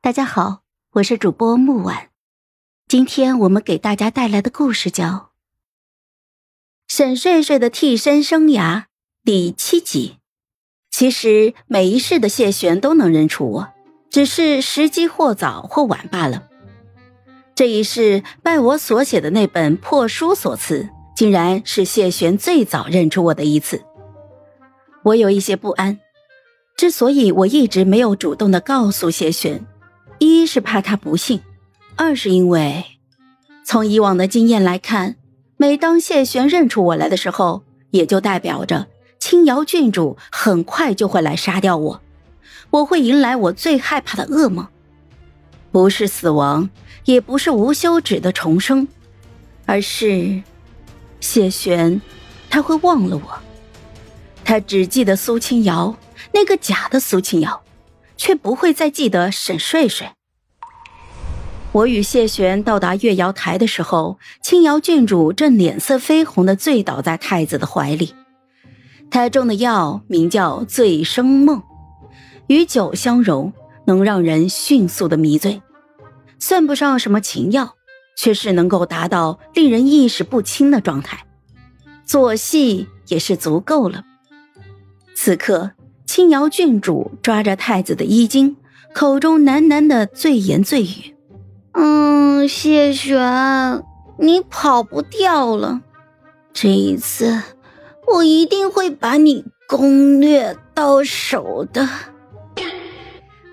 大家好，我是主播木婉，今天我们给大家带来的故事叫《沈睡睡的替身生涯》第七集。其实每一世的谢玄都能认出我，只是时机或早或晚罢了。这一世拜我所写的那本破书所赐，竟然是谢玄最早认出我的一次。我有一些不安，之所以我一直没有主动的告诉谢玄。一是怕他不信，二是因为从以往的经验来看，每当谢玄认出我来的时候，也就代表着青瑶郡主很快就会来杀掉我，我会迎来我最害怕的噩梦，不是死亡，也不是无休止的重生，而是谢玄他会忘了我，他只记得苏清瑶那个假的苏清瑶。却不会再记得沈睡睡。我与谢玄到达月瑶台的时候，青瑶郡主正脸色绯红的醉倒在太子的怀里。台中的药名叫醉生梦，与酒相融，能让人迅速的迷醉，算不上什么情药，却是能够达到令人意识不清的状态。做戏也是足够了。此刻。青瑶郡主抓着太子的衣襟，口中喃喃的醉言醉语：“嗯，谢玄，你跑不掉了。这一次，我一定会把你攻略到手的。”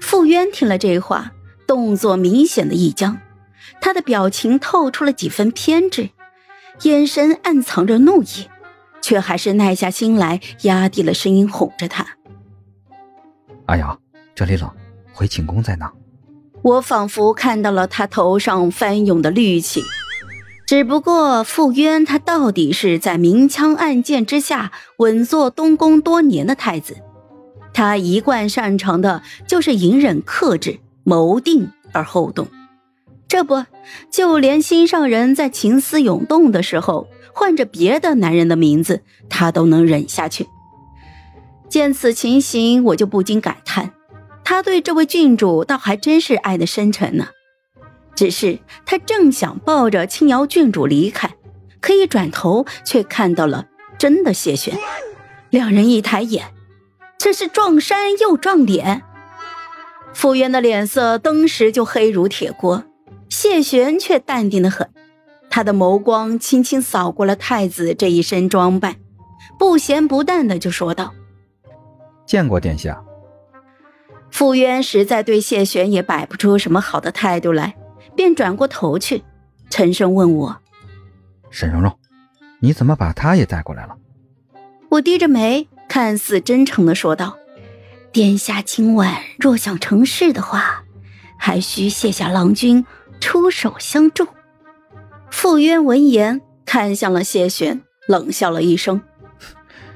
傅渊听了这话，动作明显的一僵，他的表情透出了几分偏执，眼神暗藏着怒意，却还是耐下心来，压低了声音哄着他。阿瑶，这里冷，回寝宫再拿。我仿佛看到了他头上翻涌的绿气。只不过傅渊他到底是在明枪暗箭之下稳坐东宫多年的太子，他一贯擅长的就是隐忍克制、谋定而后动。这不，就连心上人在情思涌动的时候唤着别的男人的名字，他都能忍下去。见此情形，我就不禁感叹，他对这位郡主倒还真是爱的深沉呢。只是他正想抱着青瑶郡主离开，可一转头却看到了真的谢玄。两人一抬眼，这是撞衫又撞脸。傅渊的脸色登时就黑如铁锅，谢玄却淡定的很，他的眸光轻轻扫过了太子这一身装扮，不咸不淡的就说道。见过殿下。傅渊实在对谢玄也摆不出什么好的态度来，便转过头去，沉声问我：“沈蓉蓉，你怎么把他也带过来了？”我低着眉，看似真诚的说道：“殿下今晚若想成事的话，还需谢下郎君出手相助。”傅渊闻言，看向了谢玄，冷笑了一声。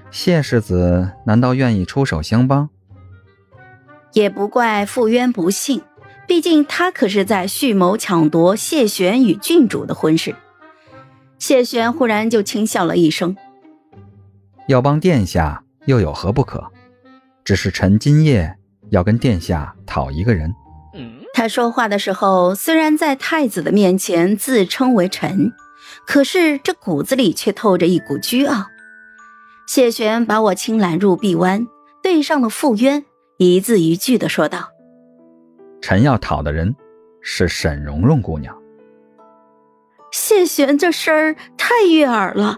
谢世子难道愿意出手相帮？也不怪傅渊不信，毕竟他可是在蓄谋抢夺谢玄与郡主的婚事。谢玄忽然就轻笑了一声：“要帮殿下又有何不可？只是臣今夜要跟殿下讨一个人。”他说话的时候，虽然在太子的面前自称为臣，可是这骨子里却透着一股倨傲。谢玄把我轻揽入臂弯，对上了傅渊，一字一句的说道：“臣要讨的人是沈蓉蓉姑娘。”谢玄这声儿太悦耳了，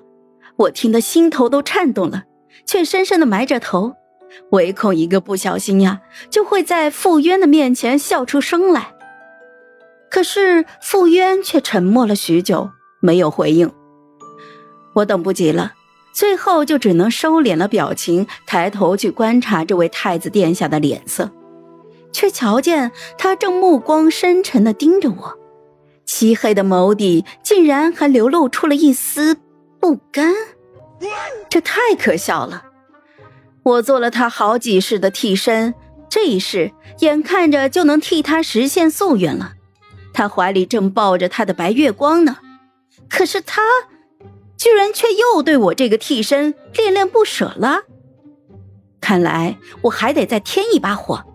我听得心头都颤动了，却深深的埋着头，唯恐一个不小心呀，就会在傅渊的面前笑出声来。可是傅渊却沉默了许久，没有回应。我等不及了。最后就只能收敛了表情，抬头去观察这位太子殿下的脸色，却瞧见他正目光深沉地盯着我，漆黑的眸底竟然还流露出了一丝不甘，这太可笑了！我做了他好几世的替身，这一世眼看着就能替他实现夙愿了，他怀里正抱着他的白月光呢，可是他。居然却又对我这个替身恋恋不舍了，看来我还得再添一把火，